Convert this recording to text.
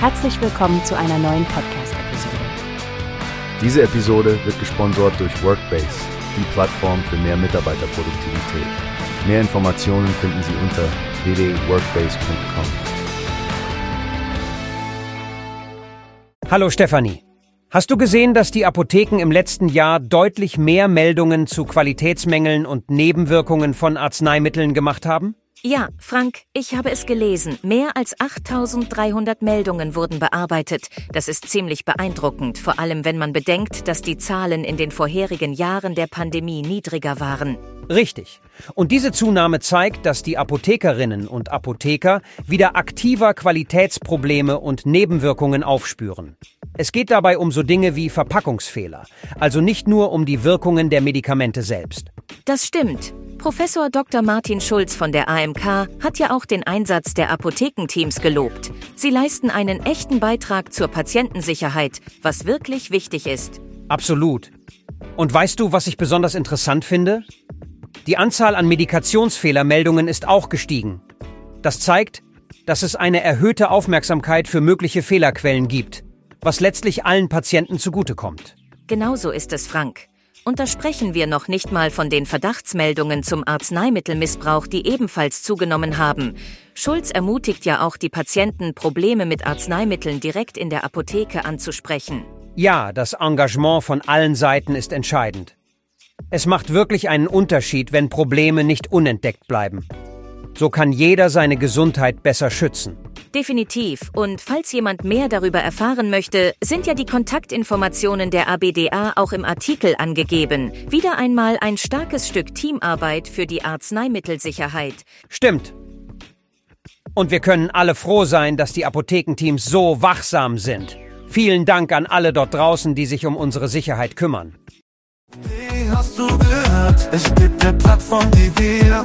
Herzlich willkommen zu einer neuen Podcast-Episode. Diese Episode wird gesponsert durch Workbase, die Plattform für mehr Mitarbeiterproduktivität. Mehr Informationen finden Sie unter www.workbase.com. Hallo Stefanie. Hast du gesehen, dass die Apotheken im letzten Jahr deutlich mehr Meldungen zu Qualitätsmängeln und Nebenwirkungen von Arzneimitteln gemacht haben? Ja, Frank, ich habe es gelesen. Mehr als 8300 Meldungen wurden bearbeitet. Das ist ziemlich beeindruckend, vor allem wenn man bedenkt, dass die Zahlen in den vorherigen Jahren der Pandemie niedriger waren. Richtig. Und diese Zunahme zeigt, dass die Apothekerinnen und Apotheker wieder aktiver Qualitätsprobleme und Nebenwirkungen aufspüren. Es geht dabei um so Dinge wie Verpackungsfehler, also nicht nur um die Wirkungen der Medikamente selbst. Das stimmt. Professor Dr. Martin Schulz von der AMK hat ja auch den Einsatz der Apothekenteams gelobt. Sie leisten einen echten Beitrag zur Patientensicherheit, was wirklich wichtig ist. Absolut. Und weißt du, was ich besonders interessant finde? Die Anzahl an Medikationsfehlermeldungen ist auch gestiegen. Das zeigt, dass es eine erhöhte Aufmerksamkeit für mögliche Fehlerquellen gibt, was letztlich allen Patienten zugutekommt. Genauso ist es, Frank. Und da sprechen wir noch nicht mal von den Verdachtsmeldungen zum Arzneimittelmissbrauch, die ebenfalls zugenommen haben. Schulz ermutigt ja auch die Patienten, Probleme mit Arzneimitteln direkt in der Apotheke anzusprechen. Ja, das Engagement von allen Seiten ist entscheidend. Es macht wirklich einen Unterschied, wenn Probleme nicht unentdeckt bleiben. So kann jeder seine Gesundheit besser schützen. Definitiv. Und falls jemand mehr darüber erfahren möchte, sind ja die Kontaktinformationen der ABDA auch im Artikel angegeben. Wieder einmal ein starkes Stück Teamarbeit für die Arzneimittelsicherheit. Stimmt. Und wir können alle froh sein, dass die Apothekenteams so wachsam sind. Vielen Dank an alle dort draußen, die sich um unsere Sicherheit kümmern. Wie hast du gehört? Es gibt eine Plattform, die wir